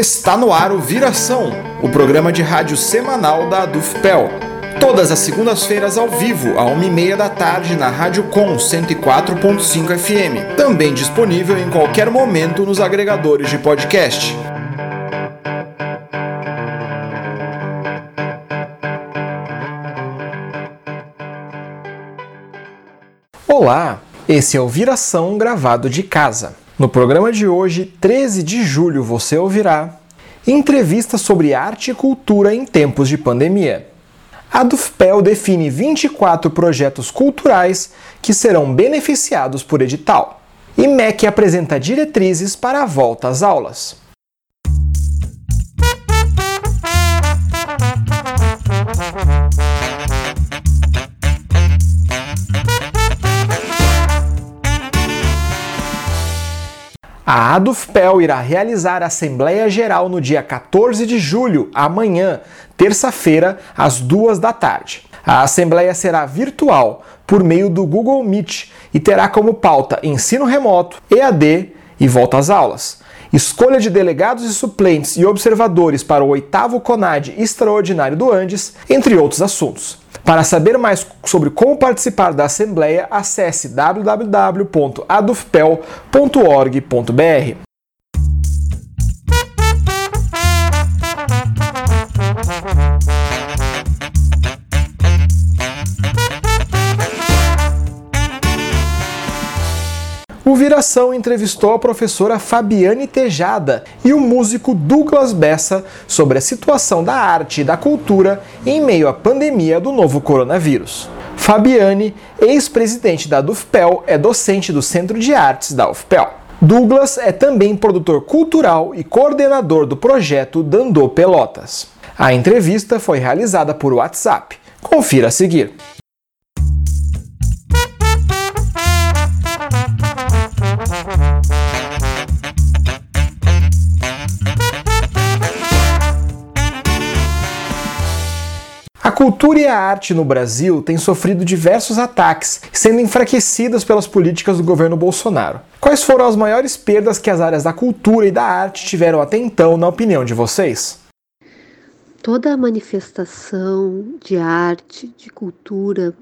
Está no ar o Viração, o programa de rádio semanal da Adufpel. Todas as segundas-feiras ao vivo, à 1h30 da tarde, na Rádio Com 104.5 FM. Também disponível em qualquer momento nos agregadores de podcast. Olá, esse é o Viração gravado de casa. No programa de hoje, 13 de julho, você ouvirá entrevista sobre arte e cultura em tempos de pandemia. A Dufpel define 24 projetos culturais que serão beneficiados por edital. E MEC apresenta diretrizes para a volta às aulas. A ADUFPEL irá realizar a Assembleia Geral no dia 14 de julho, amanhã, terça-feira, às duas da tarde. A Assembleia será virtual, por meio do Google Meet, e terá como pauta ensino remoto, EAD e volta às aulas. Escolha de delegados e suplentes e observadores para o oitavo CONAD extraordinário do Andes, entre outros assuntos. Para saber mais sobre como participar da Assembleia, acesse www.adufpel.org.br. Viração entrevistou a professora Fabiane Tejada e o músico Douglas Bessa sobre a situação da arte e da cultura em meio à pandemia do novo coronavírus. Fabiane, ex-presidente da DUFPEL, é docente do Centro de Artes da UFPEL. Douglas é também produtor cultural e coordenador do projeto Dandô Pelotas. A entrevista foi realizada por WhatsApp. Confira a seguir. Cultura e a arte no Brasil têm sofrido diversos ataques, sendo enfraquecidas pelas políticas do governo Bolsonaro. Quais foram as maiores perdas que as áreas da cultura e da arte tiveram até então, na opinião de vocês? Toda manifestação de arte, de cultura,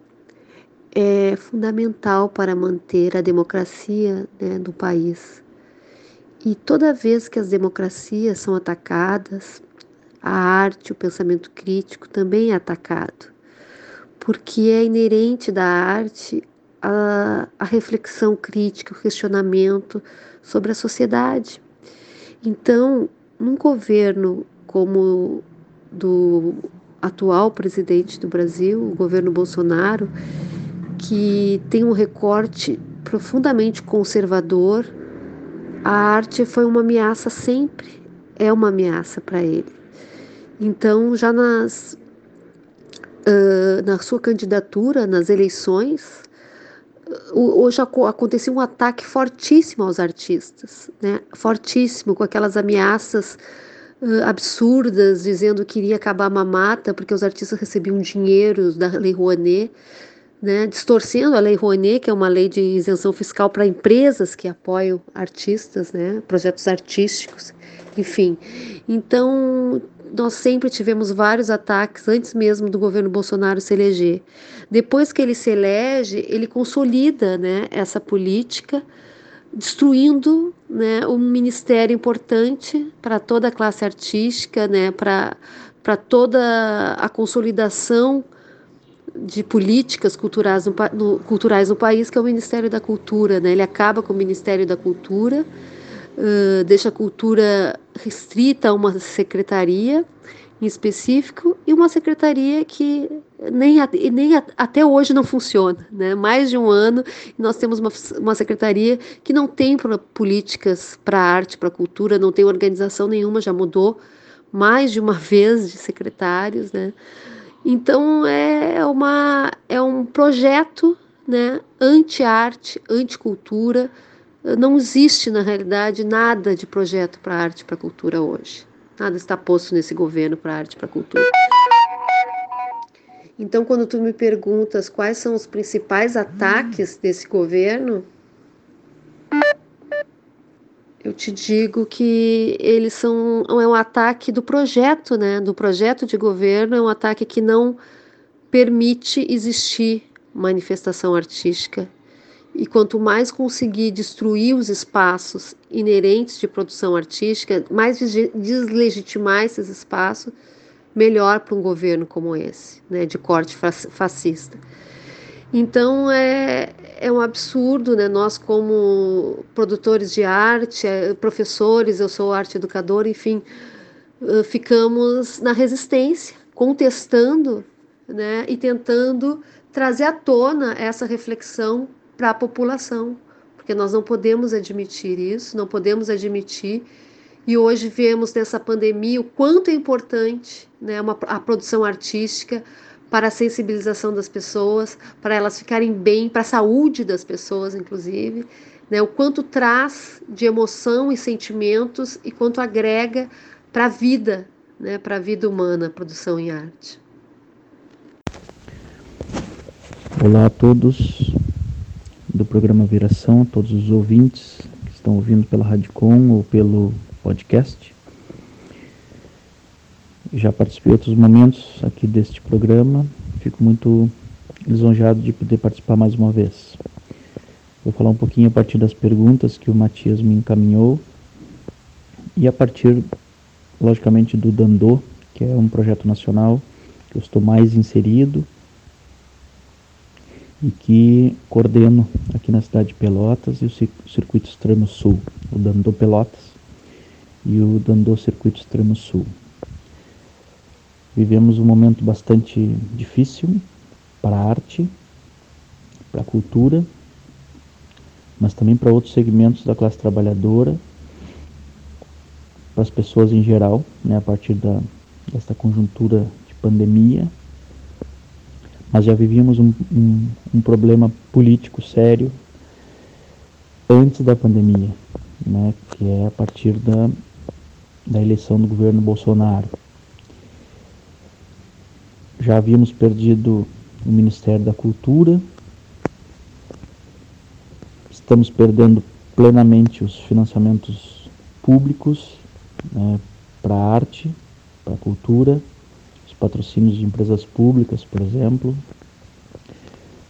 é fundamental para manter a democracia né, do país. E toda vez que as democracias são atacadas, a arte, o pensamento crítico também é atacado, porque é inerente da arte a, a reflexão crítica, o questionamento sobre a sociedade. Então, num governo como do atual presidente do Brasil, o governo Bolsonaro, que tem um recorte profundamente conservador, a arte foi uma ameaça sempre, é uma ameaça para ele. Então, já nas, uh, na sua candidatura, nas eleições, hoje aconteceu um ataque fortíssimo aos artistas, né? fortíssimo, com aquelas ameaças uh, absurdas, dizendo que iria acabar a mamata, porque os artistas recebiam dinheiro da Lei Rouanet, né? distorcendo a Lei Rouanet, que é uma lei de isenção fiscal para empresas que apoiam artistas, né? projetos artísticos, enfim. Então, nós sempre tivemos vários ataques antes mesmo do governo Bolsonaro se eleger. Depois que ele se elege, ele consolida né, essa política, destruindo né, um ministério importante para toda a classe artística, né, para toda a consolidação de políticas culturais no, no, culturais no país, que é o Ministério da Cultura. Né? Ele acaba com o Ministério da Cultura deixa a cultura restrita a uma secretaria em específico e uma secretaria que nem, nem até hoje não funciona. Né? Mais de um ano nós temos uma, uma secretaria que não tem políticas para arte, para cultura, não tem organização nenhuma, já mudou mais de uma vez de secretários. Né? Então é, uma, é um projeto né, anti-arte, anti-cultura, não existe, na realidade, nada de projeto para arte para cultura hoje. Nada está posto nesse governo para arte para cultura. Então, quando tu me perguntas quais são os principais ataques desse governo, Eu te digo que eles são é um ataque do projeto, né? Do projeto de governo, é um ataque que não permite existir manifestação artística. E quanto mais conseguir destruir os espaços inerentes de produção artística, mais deslegitimar esses espaços, melhor para um governo como esse, né, de corte fascista. Então é, é um absurdo, né? Nós, como produtores de arte, é, professores, eu sou arte educadora, enfim, ficamos na resistência, contestando né? e tentando trazer à tona essa reflexão para a população, porque nós não podemos admitir isso, não podemos admitir. E hoje vemos nessa pandemia o quanto é importante né, uma, a produção artística para a sensibilização das pessoas, para elas ficarem bem, para a saúde das pessoas, inclusive, né, o quanto traz de emoção e sentimentos e quanto agrega para a vida, né, para a vida humana a produção em arte. Olá a todos do programa Viração, todos os ouvintes que estão ouvindo pela Radicom ou pelo podcast. Já participei outros momentos aqui deste programa, fico muito lisonjeado de poder participar mais uma vez. Vou falar um pouquinho a partir das perguntas que o Matias me encaminhou e a partir, logicamente, do Dandô, que é um projeto nacional que eu estou mais inserido e que coordeno aqui na cidade de Pelotas e o Circuito Extremo Sul, o Dandô Pelotas e o Dandô Circuito Extremo Sul. Vivemos um momento bastante difícil para a arte, para a cultura, mas também para outros segmentos da classe trabalhadora, para as pessoas em geral, né, a partir da, desta conjuntura de pandemia nós já vivíamos um, um, um problema político sério antes da pandemia, né, que é a partir da, da eleição do governo Bolsonaro. Já havíamos perdido o Ministério da Cultura, estamos perdendo plenamente os financiamentos públicos né, para a arte, para a cultura, patrocínios de empresas públicas, por exemplo.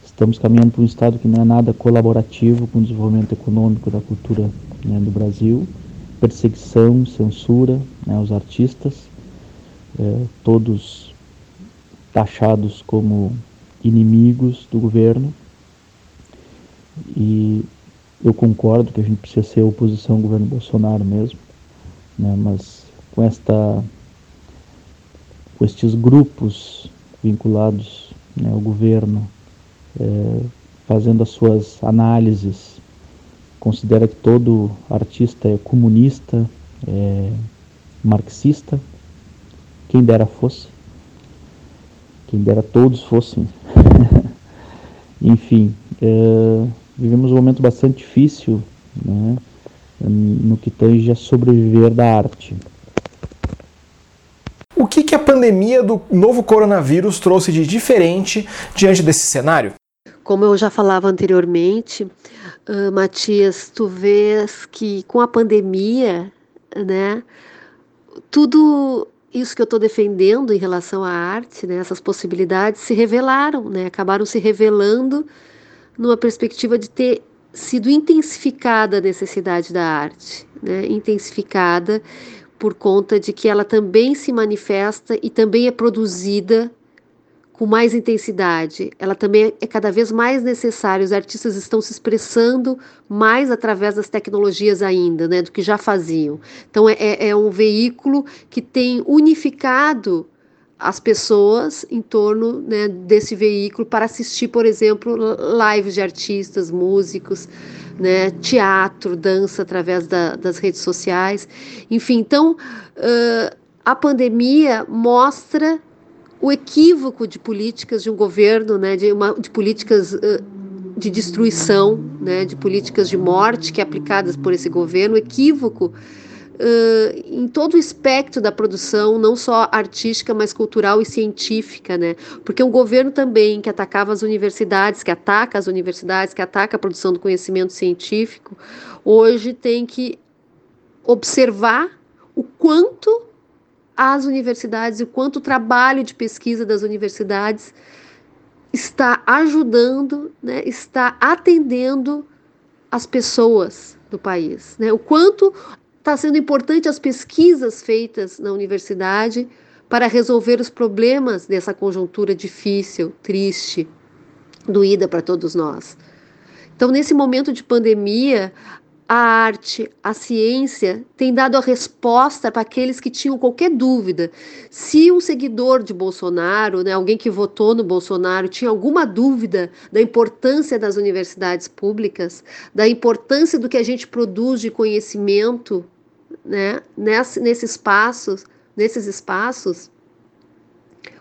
Estamos caminhando para um Estado que não é nada colaborativo com o desenvolvimento econômico da cultura né, do Brasil. Perseguição, censura né, aos artistas, é, todos taxados como inimigos do governo. E eu concordo que a gente precisa ser oposição ao governo Bolsonaro mesmo, né, mas com esta com estes grupos vinculados né, ao governo, é, fazendo as suas análises, considera que todo artista é comunista, é marxista, quem dera fosse, quem dera todos fossem. Enfim, é, vivemos um momento bastante difícil né, no que tange a sobreviver da arte. Que, que a pandemia do novo coronavírus trouxe de diferente diante desse cenário? Como eu já falava anteriormente, uh, Matias, tu vês que com a pandemia, né, tudo isso que eu estou defendendo em relação à arte, né, essas possibilidades se revelaram, né, acabaram se revelando numa perspectiva de ter sido intensificada a necessidade da arte, né, intensificada por conta de que ela também se manifesta e também é produzida com mais intensidade. Ela também é cada vez mais necessária. Os artistas estão se expressando mais através das tecnologias ainda, né, do que já faziam. Então é, é, é um veículo que tem unificado as pessoas em torno né, desse veículo para assistir, por exemplo, lives de artistas, músicos, né, teatro, dança através da, das redes sociais. Enfim, então uh, a pandemia mostra o equívoco de políticas de um governo, né, de, uma, de políticas uh, de destruição, né, de políticas de morte que é aplicadas por esse governo, o equívoco uh, em todo o espectro da produção, não só artística, mas cultural e científica, né? Porque um governo também que atacava as universidades, que ataca as universidades, que ataca a produção do conhecimento científico, hoje tem que observar o quanto as universidades e o quanto o trabalho de pesquisa das universidades está ajudando, né, está atendendo as pessoas do país, né? O quanto está sendo importante as pesquisas feitas na universidade para resolver os problemas dessa conjuntura difícil, triste, doída para todos nós. Então, nesse momento de pandemia, a arte, a ciência tem dado a resposta para aqueles que tinham qualquer dúvida. Se um seguidor de Bolsonaro, né, alguém que votou no Bolsonaro, tinha alguma dúvida da importância das universidades públicas, da importância do que a gente produz de conhecimento, né, nesse, nesses espaços, nesses espaços,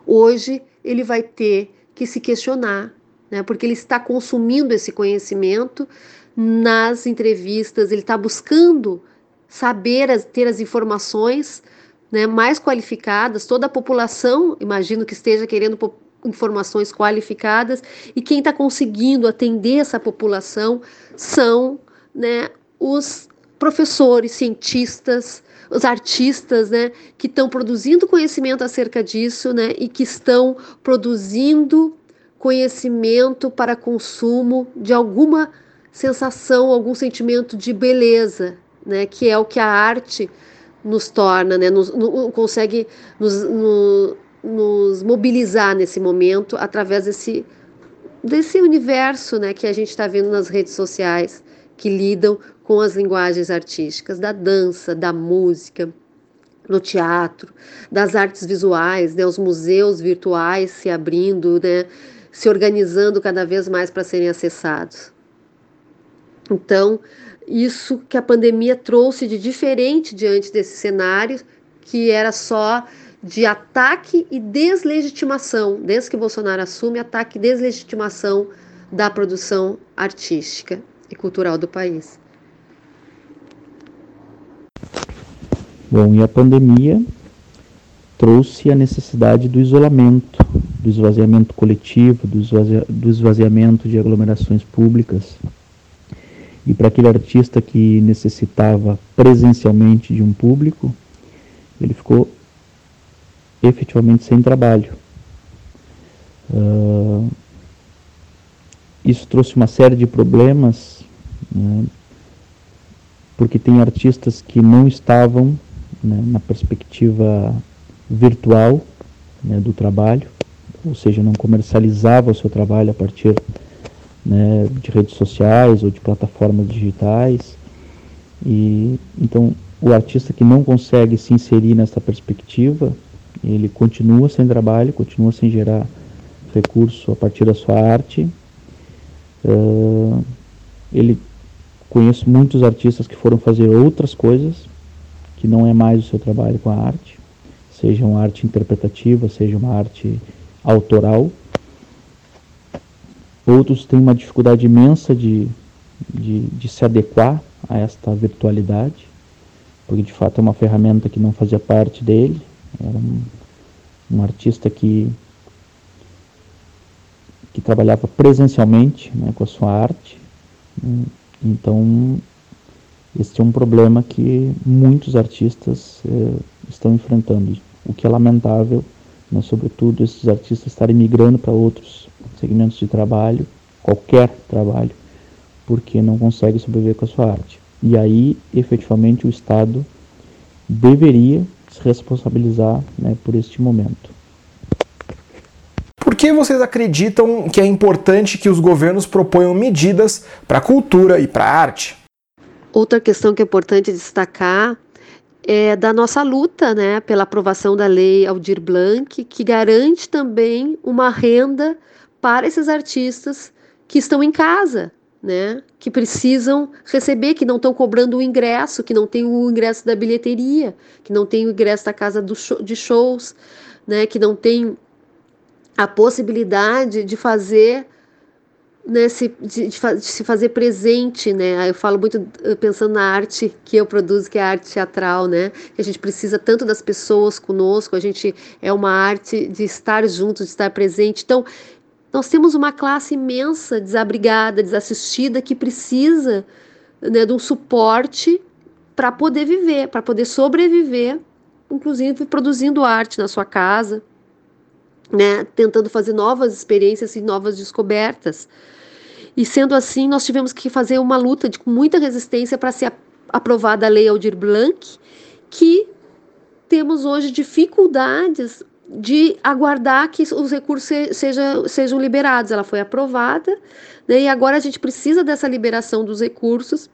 hoje ele vai ter que se questionar, né, porque ele está consumindo esse conhecimento nas entrevistas, ele está buscando saber, as, ter as informações né, mais qualificadas. Toda a população, imagino que esteja querendo informações qualificadas, e quem está conseguindo atender essa população são né, os professores, cientistas, os artistas, né, que estão produzindo conhecimento acerca disso, né, e que estão produzindo conhecimento para consumo de alguma sensação, algum sentimento de beleza, né? Que é o que a arte nos torna, né? Nos, no, consegue nos, no, nos mobilizar nesse momento através desse desse universo, né? Que a gente está vendo nas redes sociais que lidam com as linguagens artísticas, da dança, da música, no teatro, das artes visuais, né, os museus virtuais se abrindo, né, se organizando cada vez mais para serem acessados. Então, isso que a pandemia trouxe de diferente diante desse cenário, que era só de ataque e deslegitimação, desde que Bolsonaro assume, ataque e deslegitimação da produção artística e cultural do país. Bom, e a pandemia trouxe a necessidade do isolamento, do esvaziamento coletivo, do esvaziamento de aglomerações públicas, e para aquele artista que necessitava presencialmente de um público, ele ficou efetivamente sem trabalho. Uh, isso trouxe uma série de problemas, né, porque tem artistas que não estavam né, na perspectiva virtual né, do trabalho, ou seja, não comercializava o seu trabalho a partir né, de redes sociais ou de plataformas digitais. E então o artista que não consegue se inserir nessa perspectiva, ele continua sem trabalho, continua sem gerar recurso a partir da sua arte. Uh, ele conheço muitos artistas que foram fazer outras coisas que não é mais o seu trabalho com a arte, seja uma arte interpretativa, seja uma arte autoral, Outros têm uma dificuldade imensa de, de, de se adequar a esta virtualidade, porque de fato é uma ferramenta que não fazia parte dele. Era um, um artista que, que trabalhava presencialmente né, com a sua arte. Então, este é um problema que muitos artistas eh, estão enfrentando, o que é lamentável, né, sobretudo esses artistas estarem migrando para outros segmentos de trabalho, qualquer trabalho, porque não consegue sobreviver com a sua arte. E aí, efetivamente, o Estado deveria se responsabilizar né, por este momento. Por que vocês acreditam que é importante que os governos proponham medidas para a cultura e para a arte? Outra questão que é importante destacar é da nossa luta né, pela aprovação da lei Aldir Blanc, que garante também uma renda para esses artistas que estão em casa, né? Que precisam receber, que não estão cobrando o ingresso, que não tem o ingresso da bilheteria, que não tem o ingresso da casa show, de shows, né? Que não tem a possibilidade de fazer né, se, de, de, de, se fazer presente, né? Eu falo muito pensando na arte que eu produzo, que é a arte teatral, né? Que a gente precisa tanto das pessoas conosco, a gente é uma arte de estar junto, de estar presente. Então, nós temos uma classe imensa, desabrigada, desassistida, que precisa né, de um suporte para poder viver, para poder sobreviver, inclusive produzindo arte na sua casa, né, tentando fazer novas experiências e novas descobertas. E sendo assim, nós tivemos que fazer uma luta de, muita resistência para ser aprovada a Lei Aldir Blanc, que temos hoje dificuldades de aguardar que os recursos seja, sejam liberados. Ela foi aprovada, né, e agora a gente precisa dessa liberação dos recursos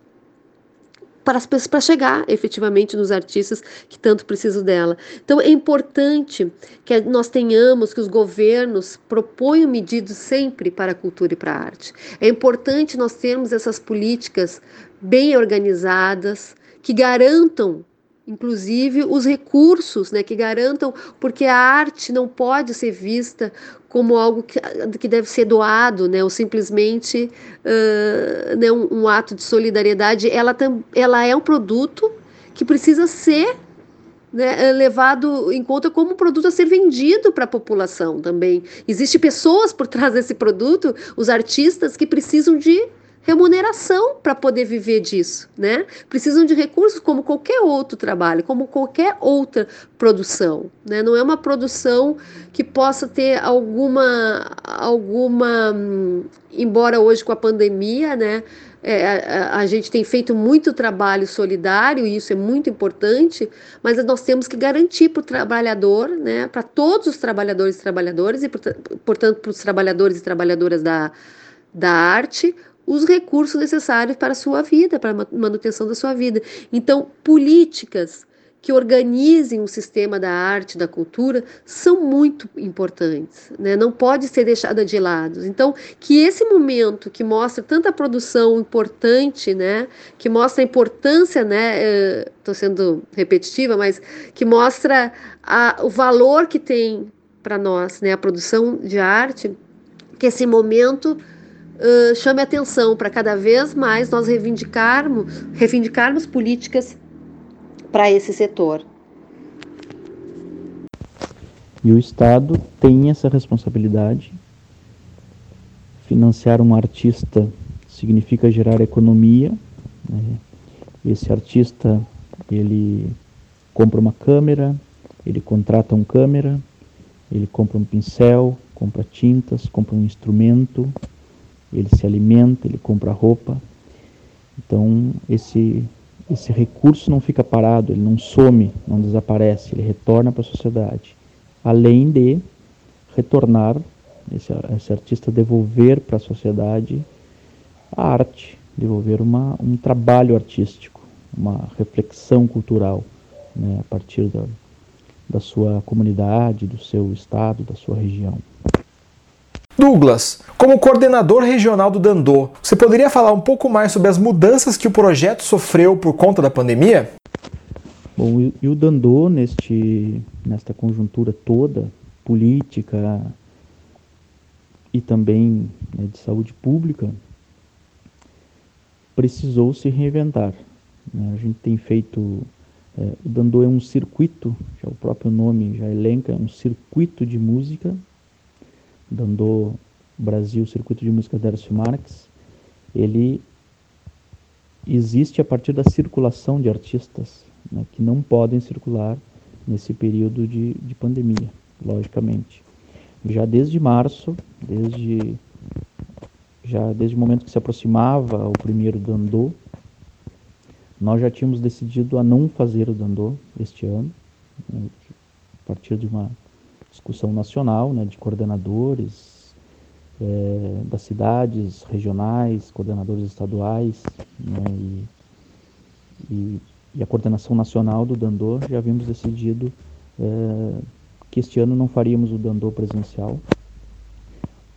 para, chegar efetivamente nos artistas que tanto precisam dela. Então é importante que nós tenhamos, que os governos proponham medidas sempre para a cultura e para a arte. É importante nós termos essas políticas bem organizadas, que garantam inclusive os recursos né, que garantam, porque a arte não pode ser vista como algo que, que deve ser doado, né, ou simplesmente uh, né, um, um, ato de solidariedade. Ela, tam, ela é um produto que precisa ser né, levado em conta como um produto a ser vendido para a população também. Existem pessoas por trás desse produto, os artistas, que precisam de remuneração para poder viver disso, né? Precisam de recursos como qualquer outro trabalho, como qualquer outra produção, né? Não é uma produção que possa ter alguma alguma embora hoje com a pandemia, né? É, a, a, gente tem feito muito trabalho solidário e isso é muito importante, mas nós temos que garantir para o trabalhador, né, para todos os trabalhadores e trabalhadoras e, portanto, para os trabalhadores e trabalhadoras da, da arte, os recursos necessários para a sua vida, para a manutenção da sua vida. Então, políticas que organizem o sistema da arte, da cultura, são muito importantes, né? não pode ser deixada de lado. Então, que esse momento que mostra tanta produção importante, né? que mostra a importância, né? estou sendo repetitiva, mas que mostra a, o valor que tem para nós né? a produção de arte, que esse momento chame atenção para cada vez mais nós reivindicarmos, reivindicarmos políticas para esse setor. E o Estado tem essa responsabilidade. Financiar um artista significa gerar economia. Né? Esse artista ele compra uma câmera, ele contrata um câmera, ele compra um pincel, compra tintas, compra um instrumento, ele se alimenta, ele compra roupa. Então, esse, esse recurso não fica parado, ele não some, não desaparece, ele retorna para a sociedade. Além de retornar, esse, esse artista devolver para a sociedade a arte, devolver uma, um trabalho artístico, uma reflexão cultural né, a partir da, da sua comunidade, do seu estado, da sua região. Douglas, como coordenador regional do Dandô, você poderia falar um pouco mais sobre as mudanças que o projeto sofreu por conta da pandemia? Bom, e o Dandô, neste, nesta conjuntura toda, política e também né, de saúde pública, precisou se reinventar. Né? A gente tem feito. É, o Dandô é um circuito, já o próprio nome já elenca, é um circuito de música Dandô Brasil Circuito de Música Dércio Marques, ele existe a partir da circulação de artistas né, que não podem circular nesse período de, de pandemia, logicamente. Já desde março, desde já desde o momento que se aproximava o primeiro Dandô, nós já tínhamos decidido a não fazer o Dandô este ano, né, a partir de uma discussão nacional, né, de coordenadores é, das cidades regionais, coordenadores estaduais, né, e, e, e, a coordenação nacional do Dandô, já havíamos decidido é, que este ano não faríamos o Dandô presencial,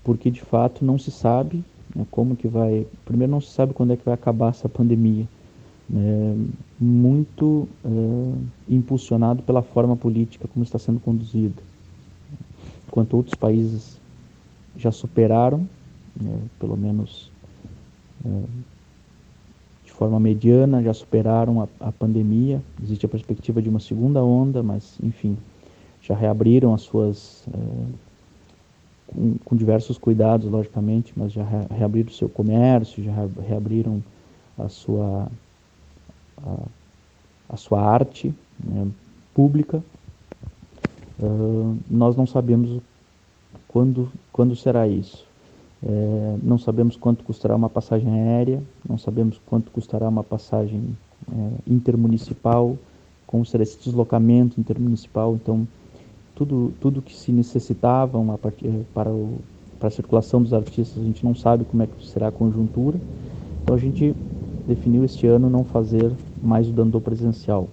porque de fato não se sabe né, como que vai. Primeiro, não se sabe quando é que vai acabar essa pandemia. É, muito é, impulsionado pela forma política como está sendo conduzida enquanto outros países já superaram, né, pelo menos é, de forma mediana, já superaram a, a, pandemia. Existe a perspectiva de uma segunda onda, mas, enfim, já reabriram as suas. É, com, com, diversos cuidados, logicamente, mas já reabriram o seu comércio, já reabriram a sua. A, a sua arte né, pública. Uh, nós não sabemos quando, quando será isso. É, não sabemos quanto custará uma passagem aérea, não sabemos quanto custará uma passagem é, intermunicipal, como será esse deslocamento intermunicipal. Então, tudo, tudo que se necessitavam a partir, para, o, para a circulação dos artistas, a gente não sabe como é que será a conjuntura. Então, a gente definiu este ano não fazer mais o Dandô presencial.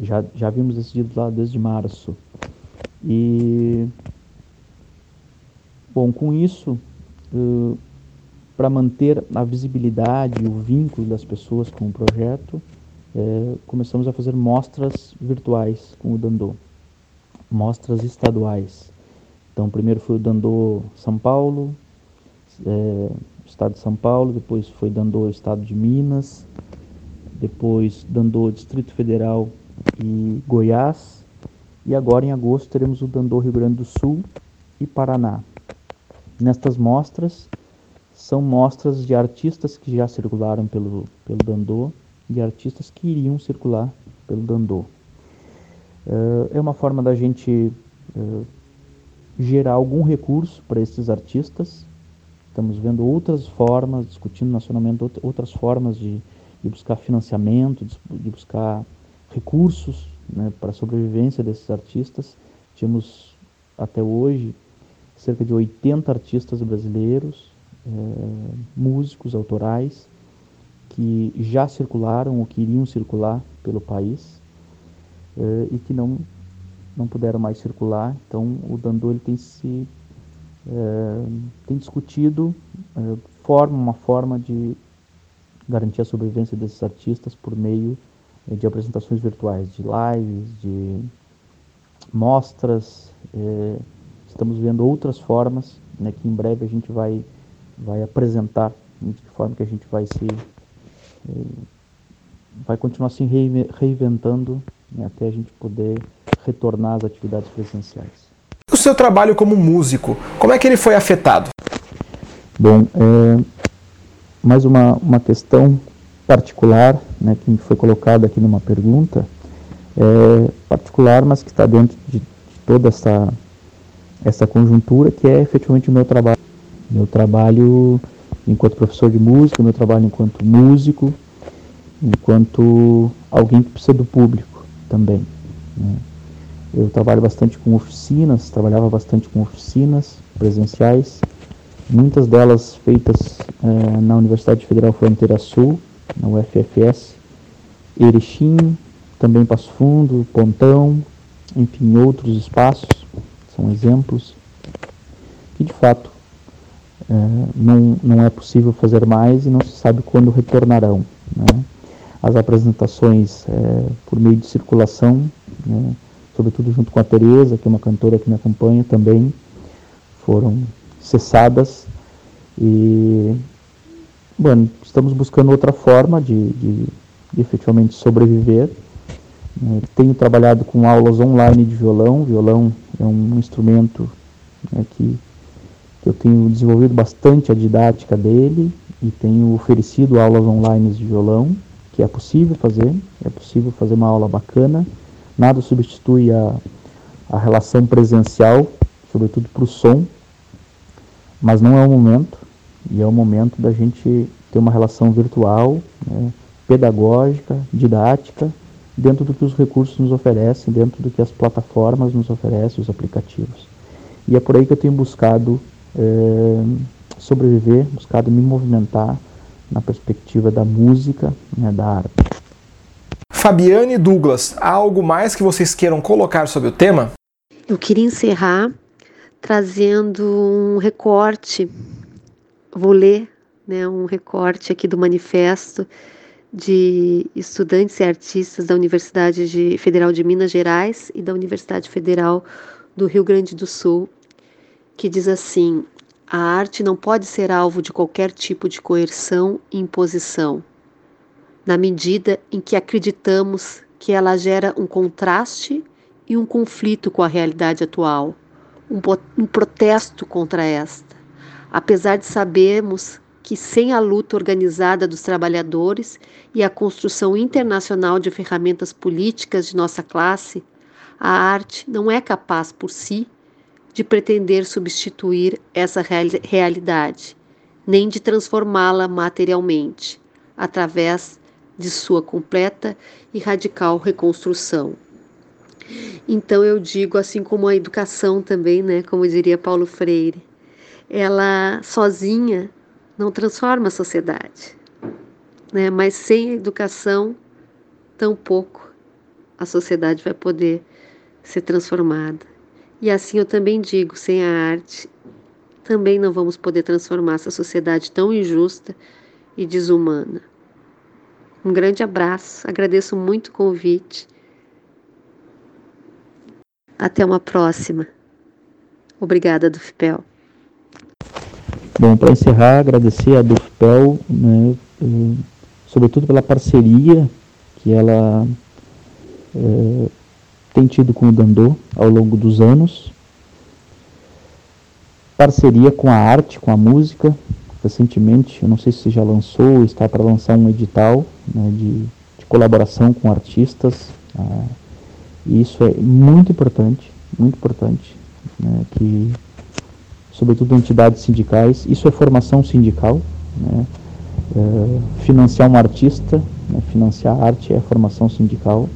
Já, já havíamos decidido lá desde março. E, bom, com isso, uh, para manter a visibilidade o vínculo das pessoas com o projeto, é, começamos a fazer mostras virtuais com o Dandô, mostras estaduais. Então, primeiro foi o Dandô São Paulo, é, Estado de São Paulo, depois foi Dandô Estado de Minas, depois Dandô Distrito Federal e Goiás, e agora em agosto teremos o Dandô Rio Grande do Sul e Paraná. Nestas mostras, são mostras de artistas que já circularam pelo, pelo Dandô e artistas que iriam circular pelo Dandô. Uh, é uma forma da gente uh, gerar algum recurso para esses artistas. Estamos vendo outras formas, discutindo nacionalmente outras formas de, de buscar financiamento, de, de buscar recursos né, para a sobrevivência desses artistas. Tínhamos até hoje cerca de 80 artistas brasileiros, é, músicos autorais, que já circularam ou que iriam circular pelo país é, e que não, não puderam mais circular. Então o Dandô ele tem se é, tem discutido forma, uma forma de garantir a sobrevivência desses artistas por meio de apresentações virtuais, de lives, de mostras. É, estamos vendo outras formas né, que em breve a gente vai, vai apresentar de que forma que a gente vai se é, vai continuar se reinventando né, até a gente poder retornar às atividades presenciais. O seu trabalho como músico, como é que ele foi afetado? Bom, é, mais uma, uma questão particular, né, que foi colocada aqui numa pergunta, é, particular, mas que está dentro de, de, toda essa, essa conjuntura, que é efetivamente o meu trabalho. Meu trabalho enquanto professor de música, meu trabalho enquanto músico, enquanto alguém que precisa do público também. Né. Eu trabalho bastante com oficinas, trabalhava bastante com oficinas presenciais, muitas delas feitas é, na Universidade Federal Fronteira Sul, na UFFS, Erechim, também Passo Fundo, Pontão, enfim, outros espaços, são exemplos, que de fato é, não, não é possível fazer mais e não se sabe quando retornarão. Né? As apresentações é, por meio de circulação, né, sobretudo junto com a Tereza, que é uma cantora que me acompanha também, foram cessadas e Bueno, estamos buscando outra forma de, de, de efetivamente sobreviver. É, tenho trabalhado com aulas online de violão. Violão é um instrumento né, que, que eu tenho desenvolvido bastante a didática dele e tenho oferecido aulas online de violão, que é possível fazer, é possível fazer uma aula bacana. Nada substitui a, a relação presencial, sobretudo para o som, mas não é o momento. E é o momento da gente ter uma relação virtual, né, pedagógica, didática, dentro do que os recursos nos oferecem, dentro do que as plataformas nos oferecem, os aplicativos. E é por aí que eu tenho buscado é, sobreviver, buscado me movimentar na perspectiva da música, né, da arte. Fabiane e Douglas, há algo mais que vocês queiram colocar sobre o tema? Eu queria encerrar trazendo um recorte vou ler né, um recorte aqui do manifesto de estudantes e artistas da Universidade de, Federal de Minas Gerais e da Universidade Federal do Rio Grande do Sul, que diz assim: a arte não pode ser alvo de qualquer tipo de coerção e imposição, na medida em que acreditamos que ela gera um contraste e um conflito com a realidade atual, um, um protesto contra esta apesar de sabermos que sem a luta organizada dos trabalhadores e a construção internacional de ferramentas políticas de nossa classe, a arte não é capaz por si de pretender substituir essa realidade, nem de transformá-la materialmente, através de sua completa e radical reconstrução. Então eu digo, assim como a educação também, né, como diria Paulo Freire, ela sozinha não transforma a sociedade, né? Mas sem a educação, tampouco a sociedade vai poder ser transformada. E assim eu também digo, sem a arte, também não vamos poder transformar essa sociedade tão injusta e desumana. Um grande abraço, agradeço muito o convite. Até uma próxima. Obrigada, do FIPEL. Bom, para encerrar, agradecer a Dufpel, né, sobretudo pela parceria que ela é, tem tido com o Dandô ao longo dos anos. Parceria com a arte, com a música. Recentemente, eu não sei se já lançou, está para lançar um edital né, de, de, colaboração com artistas. Ah, e isso é muito importante, muito importante, né, que sobretudo entidades sindicais. Isso é formação sindical. Né? É, financiar um artista, né? financiar arte é formação sindical.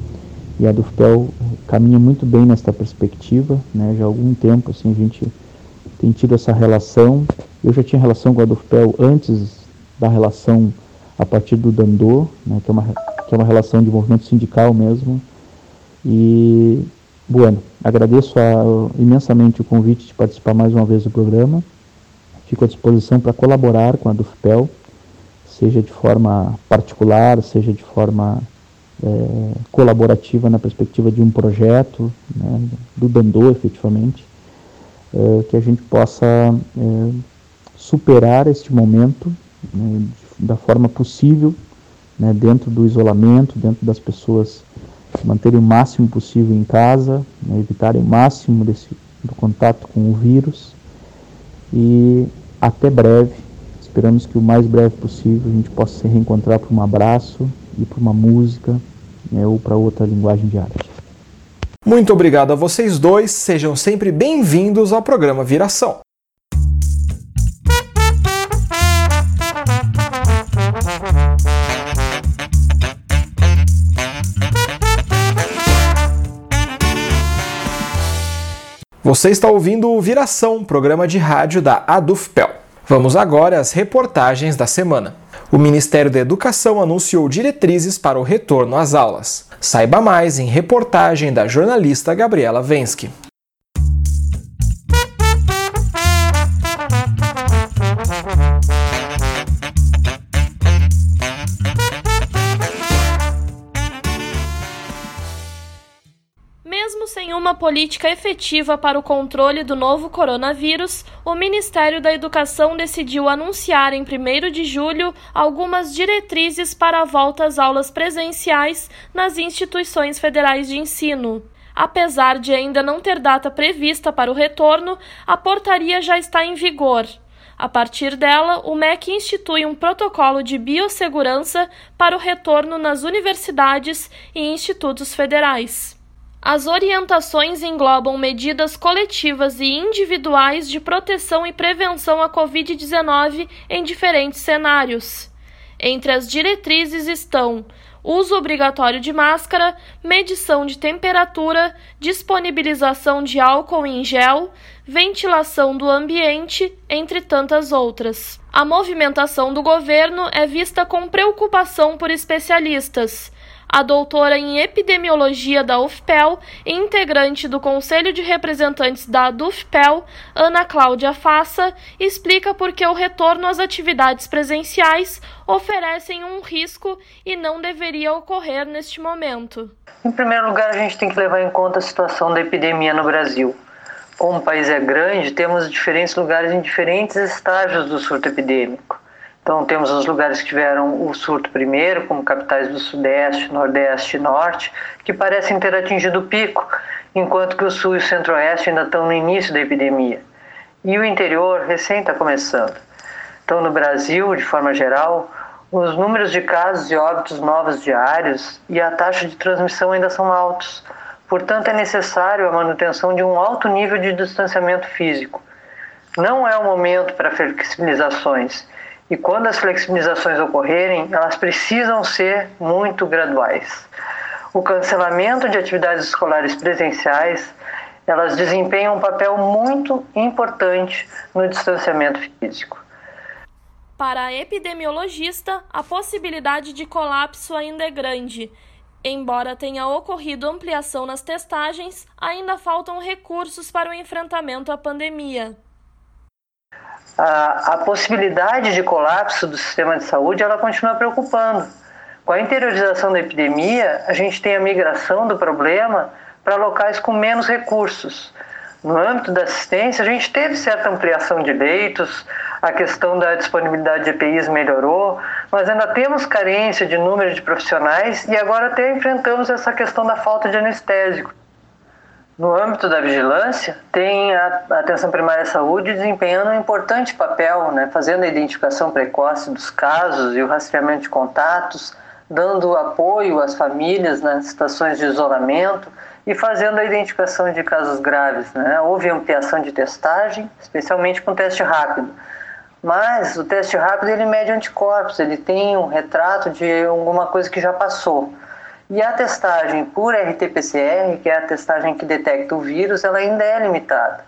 E a Dufpel caminha muito bem nesta perspectiva. Né? Já há algum tempo assim, a gente tem tido essa relação. Eu já tinha relação com a Dufpel antes da relação a partir do Dandô, né? que, é uma, que é uma relação de movimento sindical mesmo. E Bueno, agradeço a, imensamente o convite de participar mais uma vez do programa. Fico à disposição para colaborar com a Dufpel, seja de forma particular, seja de forma é, colaborativa na perspectiva de um projeto, né, do Dandô efetivamente, é, que a gente possa é, superar este momento né, da forma possível, né, dentro do isolamento, dentro das pessoas manterem o máximo possível em casa, né, evitarem o máximo desse, do contato com o vírus e até breve, esperamos que o mais breve possível a gente possa se reencontrar por um abraço e por uma música né, ou para outra linguagem de arte. Muito obrigado a vocês dois, sejam sempre bem-vindos ao programa Viração. Você está ouvindo o Viração, programa de rádio da Adufpel. Vamos agora às reportagens da semana. O Ministério da Educação anunciou diretrizes para o retorno às aulas. Saiba mais em reportagem da jornalista Gabriela Vensky. Política efetiva para o controle do novo coronavírus, o Ministério da Educação decidiu anunciar em 1 de julho algumas diretrizes para a volta às aulas presenciais nas instituições federais de ensino. Apesar de ainda não ter data prevista para o retorno, a portaria já está em vigor. A partir dela, o MEC institui um protocolo de biossegurança para o retorno nas universidades e institutos federais. As orientações englobam medidas coletivas e individuais de proteção e prevenção à Covid-19 em diferentes cenários. Entre as diretrizes estão uso obrigatório de máscara, medição de temperatura, disponibilização de álcool em gel, ventilação do ambiente, entre tantas outras. A movimentação do governo é vista com preocupação por especialistas a doutora em epidemiologia da UFPEL e integrante do Conselho de Representantes da DUFPEL, Ana Cláudia Faça, explica por que o retorno às atividades presenciais oferecem um risco e não deveria ocorrer neste momento. Em primeiro lugar, a gente tem que levar em conta a situação da epidemia no Brasil. Como o país é grande, temos diferentes lugares em diferentes estágios do surto epidêmico. Então, temos os lugares que tiveram o surto primeiro, como capitais do Sudeste, Nordeste e Norte, que parecem ter atingido o pico, enquanto que o Sul e o Centro-Oeste ainda estão no início da epidemia. E o interior recém está começando. Então, no Brasil, de forma geral, os números de casos e óbitos novos diários e a taxa de transmissão ainda são altos. Portanto, é necessário a manutenção de um alto nível de distanciamento físico. Não é o momento para flexibilizações, e quando as flexibilizações ocorrerem, elas precisam ser muito graduais. O cancelamento de atividades escolares presenciais, elas desempenham um papel muito importante no distanciamento físico. Para a epidemiologista, a possibilidade de colapso ainda é grande. Embora tenha ocorrido ampliação nas testagens, ainda faltam recursos para o enfrentamento à pandemia. A, a possibilidade de colapso do sistema de saúde ela continua preocupando. Com a interiorização da epidemia, a gente tem a migração do problema para locais com menos recursos. No âmbito da assistência, a gente teve certa ampliação de leitos, a questão da disponibilidade de EPIs melhorou, mas ainda temos carência de número de profissionais e agora até enfrentamos essa questão da falta de anestésico. No âmbito da vigilância, tem a atenção primária à saúde desempenhando um importante papel, né, fazendo a identificação precoce dos casos e o rastreamento de contatos, dando apoio às famílias nas situações de isolamento e fazendo a identificação de casos graves. Né? Houve ampliação de testagem, especialmente com teste rápido. Mas o teste rápido ele mede anticorpos, ele tem um retrato de alguma coisa que já passou. E a testagem por RT-PCR, que é a testagem que detecta o vírus, ela ainda é limitada.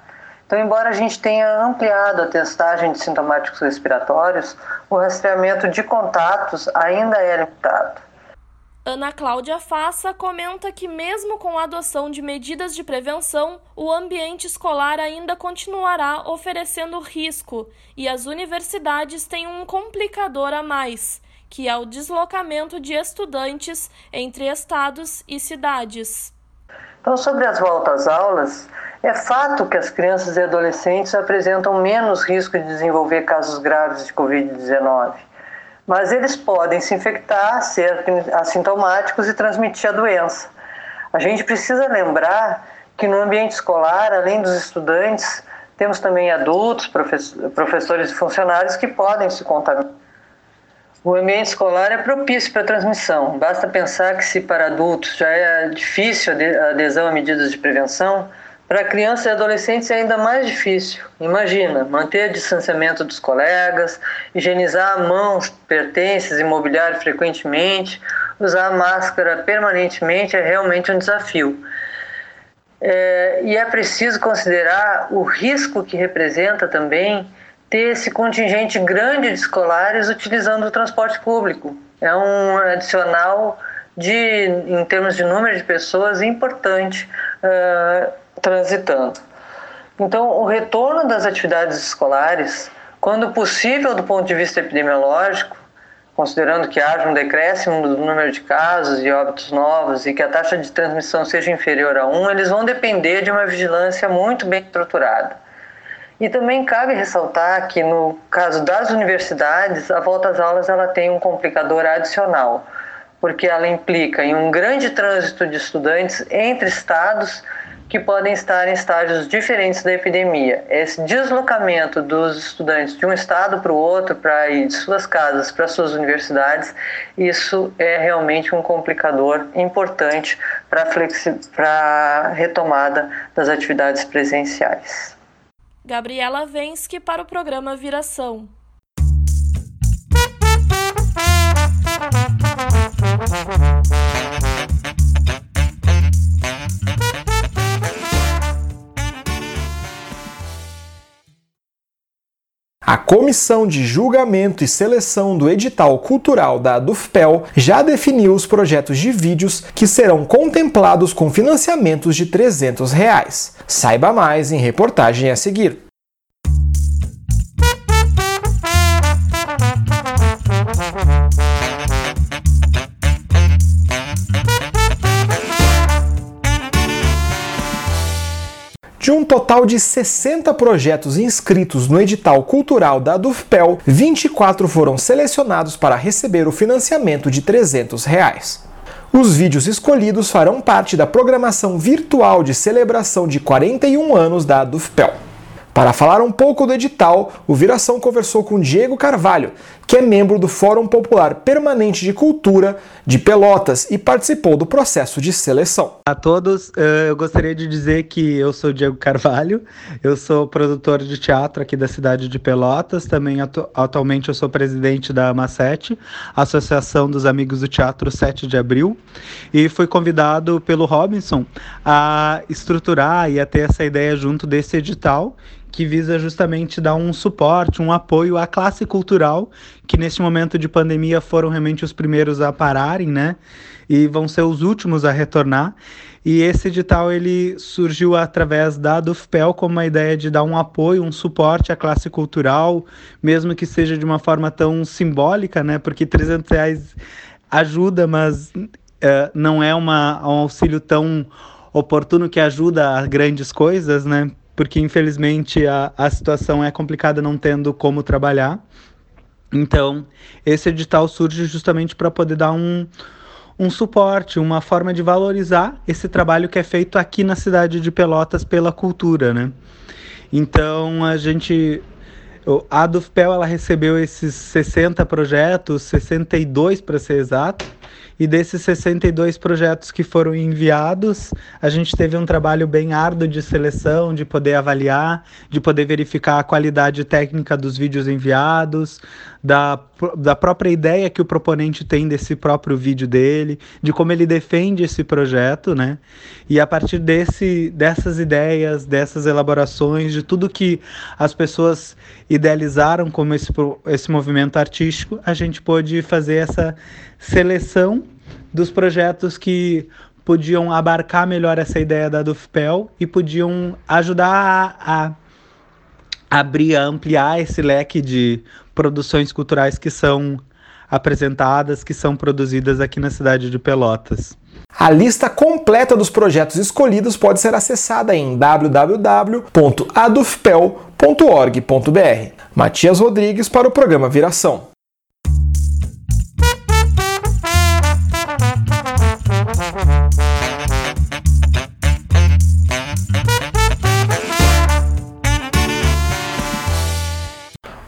Então, embora a gente tenha ampliado a testagem de sintomáticos respiratórios, o rastreamento de contatos ainda é limitado. Ana Cláudia Faça comenta que, mesmo com a adoção de medidas de prevenção, o ambiente escolar ainda continuará oferecendo risco e as universidades têm um complicador a mais, que é o deslocamento de estudantes entre estados e cidades. Então, sobre as voltas às aulas, é fato que as crianças e adolescentes apresentam menos risco de desenvolver casos graves de Covid-19 mas eles podem se infectar, ser assintomáticos e transmitir a doença. A gente precisa lembrar que no ambiente escolar, além dos estudantes, temos também adultos, professores e funcionários que podem se contaminar. O ambiente escolar é propício para transmissão. Basta pensar que, se para adultos já é difícil a adesão a medidas de prevenção, para crianças e adolescentes é ainda mais difícil. Imagina, manter distanciamento dos colegas, higienizar mãos, pertences e mobiliário frequentemente, usar máscara permanentemente é realmente um desafio. É, e é preciso considerar o risco que representa também ter esse contingente grande de escolares utilizando o transporte público. É um adicional de, em termos de número de pessoas, importante. Uh, transitando. Então, o retorno das atividades escolares, quando possível do ponto de vista epidemiológico, considerando que haja um decréscimo do número de casos e óbitos novos e que a taxa de transmissão seja inferior a 1, eles vão depender de uma vigilância muito bem estruturada. E também cabe ressaltar que no caso das universidades, a volta às aulas ela tem um complicador adicional, porque ela implica em um grande trânsito de estudantes entre estados que podem estar em estágios diferentes da epidemia. Esse deslocamento dos estudantes de um estado para o outro, para ir de suas casas para suas universidades, isso é realmente um complicador importante para a retomada das atividades presenciais. Gabriela Vensky para o programa Viração. A Comissão de Julgamento e Seleção do Edital Cultural da DUFPEL já definiu os projetos de vídeos que serão contemplados com financiamentos de 300 reais. Saiba mais em reportagem a seguir. De um total de 60 projetos inscritos no edital cultural da DUFPEL, 24 foram selecionados para receber o financiamento de 300 reais. Os vídeos escolhidos farão parte da programação virtual de celebração de 41 anos da DUFPEL. Para falar um pouco do edital, o Viração conversou com Diego Carvalho, que é membro do Fórum Popular Permanente de Cultura de Pelotas e participou do processo de seleção. A todos, eh, eu gostaria de dizer que eu sou Diego Carvalho, eu sou produtor de teatro aqui da cidade de Pelotas, também atu atualmente eu sou presidente da AMA7, Associação dos Amigos do Teatro 7 de Abril, e fui convidado pelo Robinson a estruturar e a ter essa ideia junto desse edital que visa justamente dar um suporte, um apoio à classe cultural, que neste momento de pandemia foram realmente os primeiros a pararem, né? E vão ser os últimos a retornar. E esse edital ele surgiu através da Dufpel como uma ideia de dar um apoio, um suporte à classe cultural, mesmo que seja de uma forma tão simbólica, né? Porque 300 reais ajuda, mas uh, não é uma, um auxílio tão oportuno que ajuda a grandes coisas, né? Porque infelizmente a, a situação é complicada não tendo como trabalhar. Então, esse edital surge justamente para poder dar um, um suporte, uma forma de valorizar esse trabalho que é feito aqui na cidade de Pelotas pela cultura, né? Então, a gente a Dufpel ela recebeu esses 60 projetos, 62 para ser exato, e desses 62 projetos que foram enviados, a gente teve um trabalho bem árduo de seleção, de poder avaliar, de poder verificar a qualidade técnica dos vídeos enviados, da, da própria ideia que o proponente tem desse próprio vídeo dele, de como ele defende esse projeto, né? E a partir desse, dessas ideias, dessas elaborações, de tudo que as pessoas idealizaram como esse, esse movimento artístico, a gente pôde fazer essa seleção dos projetos que podiam abarcar melhor essa ideia da Dufpel e podiam ajudar a, a abrir, a ampliar esse leque de produções culturais que são apresentadas, que são produzidas aqui na cidade de Pelotas. A lista completa dos projetos escolhidos pode ser acessada em www.adufpel.org.br. Matias Rodrigues para o programa Viração.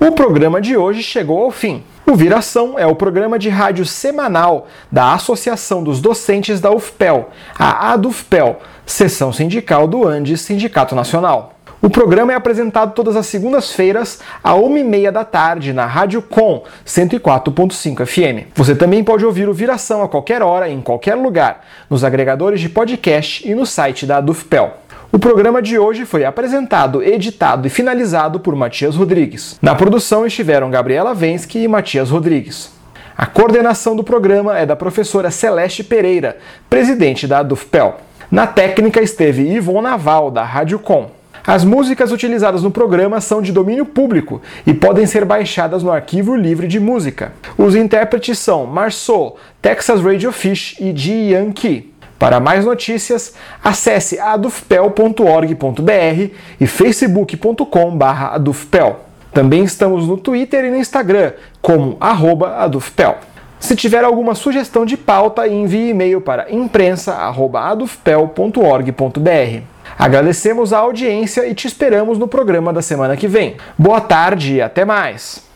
O programa de hoje chegou ao fim. O Viração é o programa de rádio semanal da Associação dos Docentes da UFPEL, a ADUFPEL, seção sindical do Andes Sindicato Nacional. O programa é apresentado todas as segundas-feiras, à 1h30 da tarde, na Rádio Com 104.5 FM. Você também pode ouvir o Viração a qualquer hora, em qualquer lugar, nos agregadores de podcast e no site da ADUFPEL. O programa de hoje foi apresentado, editado e finalizado por Matias Rodrigues. Na produção estiveram Gabriela Vensky e Matias Rodrigues. A coordenação do programa é da professora Celeste Pereira, presidente da Dufpel. Na técnica esteve Ivon Naval, da Rádio Com. As músicas utilizadas no programa são de domínio público e podem ser baixadas no arquivo livre de música. Os intérpretes são Marceau, Texas Radio Fish e Ji Yankee. Para mais notícias, acesse adufpel.org.br e facebook.com/adufpel. Também estamos no Twitter e no Instagram como @adufpel. Se tiver alguma sugestão de pauta, envie e-mail para imprensa@adufpel.org.br. Agradecemos a audiência e te esperamos no programa da semana que vem. Boa tarde e até mais.